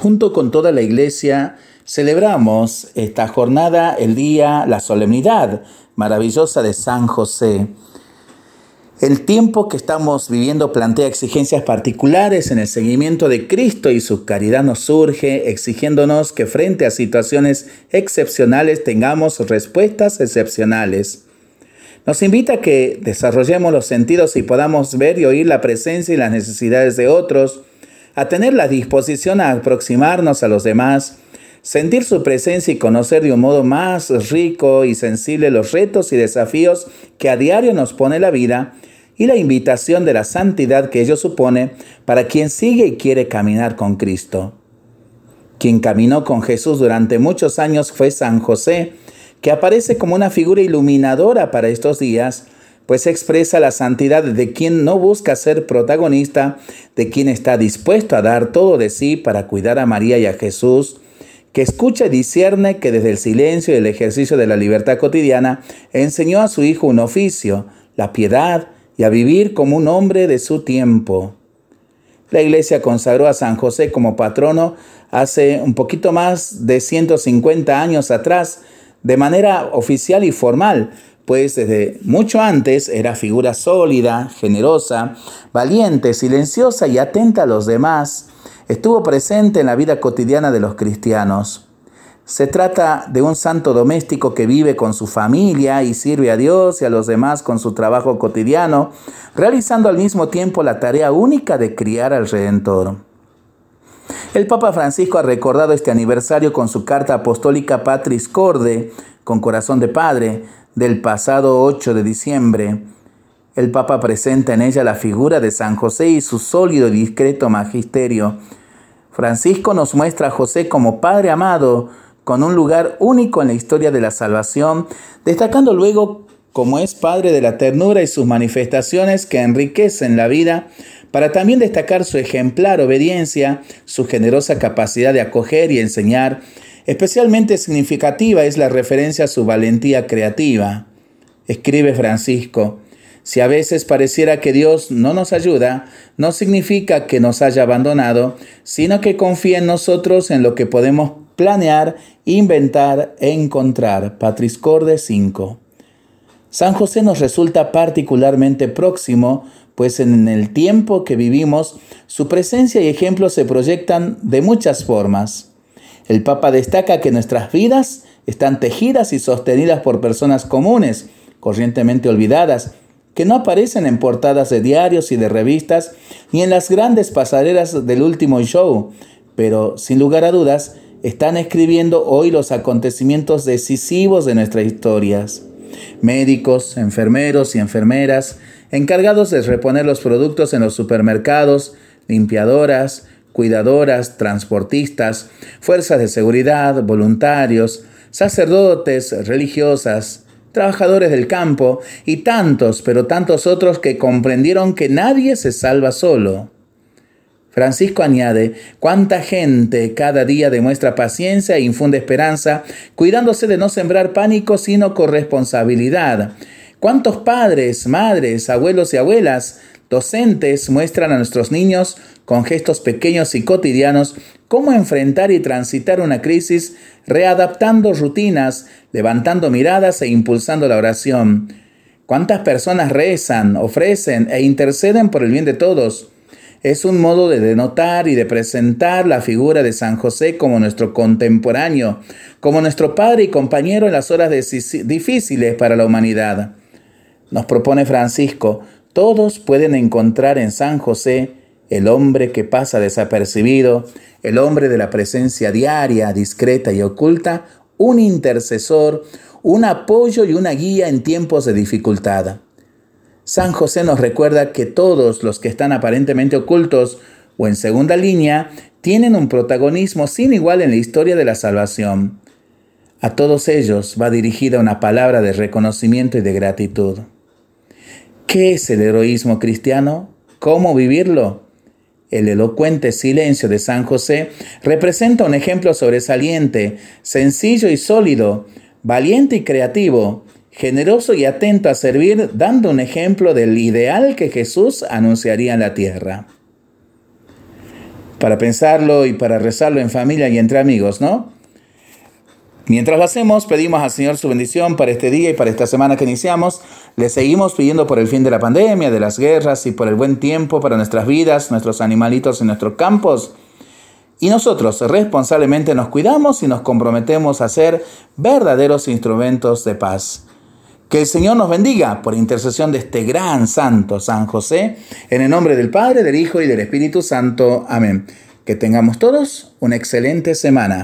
Junto con toda la iglesia celebramos esta jornada, el día, la solemnidad maravillosa de San José. El tiempo que estamos viviendo plantea exigencias particulares en el seguimiento de Cristo y su caridad nos surge exigiéndonos que frente a situaciones excepcionales tengamos respuestas excepcionales. Nos invita a que desarrollemos los sentidos y podamos ver y oír la presencia y las necesidades de otros, a tener la disposición a aproximarnos a los demás, sentir su presencia y conocer de un modo más rico y sensible los retos y desafíos que a diario nos pone la vida y la invitación de la santidad que ello supone para quien sigue y quiere caminar con Cristo. Quien caminó con Jesús durante muchos años fue San José, que aparece como una figura iluminadora para estos días, pues expresa la santidad de quien no busca ser protagonista, de quien está dispuesto a dar todo de sí para cuidar a María y a Jesús, que escucha y discierne que desde el silencio y el ejercicio de la libertad cotidiana enseñó a su hijo un oficio, la piedad, y a vivir como un hombre de su tiempo. La iglesia consagró a San José como patrono hace un poquito más de 150 años atrás, de manera oficial y formal, pues desde mucho antes era figura sólida, generosa, valiente, silenciosa y atenta a los demás. Estuvo presente en la vida cotidiana de los cristianos. Se trata de un santo doméstico que vive con su familia y sirve a Dios y a los demás con su trabajo cotidiano, realizando al mismo tiempo la tarea única de criar al Redentor. El Papa Francisco ha recordado este aniversario con su carta apostólica Patris Corde, con corazón de padre, del pasado 8 de diciembre. El Papa presenta en ella la figura de San José y su sólido y discreto magisterio. Francisco nos muestra a José como Padre amado, con un lugar único en la historia de la salvación, destacando luego como es Padre de la ternura y sus manifestaciones que enriquecen la vida, para también destacar su ejemplar obediencia, su generosa capacidad de acoger y enseñar, Especialmente significativa es la referencia a su valentía creativa. Escribe Francisco, si a veces pareciera que Dios no nos ayuda, no significa que nos haya abandonado, sino que confía en nosotros en lo que podemos planear, inventar e encontrar. Patriscorde 5. San José nos resulta particularmente próximo, pues en el tiempo que vivimos, su presencia y ejemplo se proyectan de muchas formas. El Papa destaca que nuestras vidas están tejidas y sostenidas por personas comunes, corrientemente olvidadas, que no aparecen en portadas de diarios y de revistas, ni en las grandes pasarelas del último show, pero sin lugar a dudas están escribiendo hoy los acontecimientos decisivos de nuestras historias. Médicos, enfermeros y enfermeras, encargados de reponer los productos en los supermercados, limpiadoras, cuidadoras, transportistas, fuerzas de seguridad, voluntarios, sacerdotes, religiosas, trabajadores del campo y tantos, pero tantos otros que comprendieron que nadie se salva solo. Francisco añade, cuánta gente cada día demuestra paciencia e infunde esperanza, cuidándose de no sembrar pánico, sino corresponsabilidad. Cuántos padres, madres, abuelos y abuelas Docentes muestran a nuestros niños con gestos pequeños y cotidianos cómo enfrentar y transitar una crisis, readaptando rutinas, levantando miradas e impulsando la oración. ¿Cuántas personas rezan, ofrecen e interceden por el bien de todos? Es un modo de denotar y de presentar la figura de San José como nuestro contemporáneo, como nuestro padre y compañero en las horas difíciles para la humanidad. Nos propone Francisco, todos pueden encontrar en San José el hombre que pasa desapercibido, el hombre de la presencia diaria, discreta y oculta, un intercesor, un apoyo y una guía en tiempos de dificultad. San José nos recuerda que todos los que están aparentemente ocultos o en segunda línea tienen un protagonismo sin igual en la historia de la salvación. A todos ellos va dirigida una palabra de reconocimiento y de gratitud. ¿Qué es el heroísmo cristiano? ¿Cómo vivirlo? El elocuente silencio de San José representa un ejemplo sobresaliente, sencillo y sólido, valiente y creativo, generoso y atento a servir, dando un ejemplo del ideal que Jesús anunciaría en la tierra. para pensarlo y para rezarlo en familia y entre amigos, ¿no? Mientras lo hacemos, pedimos al Señor su bendición para este día y para esta semana que iniciamos. Le seguimos pidiendo por el fin de la pandemia, de las guerras y por el buen tiempo para nuestras vidas, nuestros animalitos en nuestros campos. Y nosotros responsablemente nos cuidamos y nos comprometemos a ser verdaderos instrumentos de paz. Que el Señor nos bendiga por intercesión de este gran santo San José, en el nombre del Padre, del Hijo y del Espíritu Santo. Amén. Que tengamos todos una excelente semana.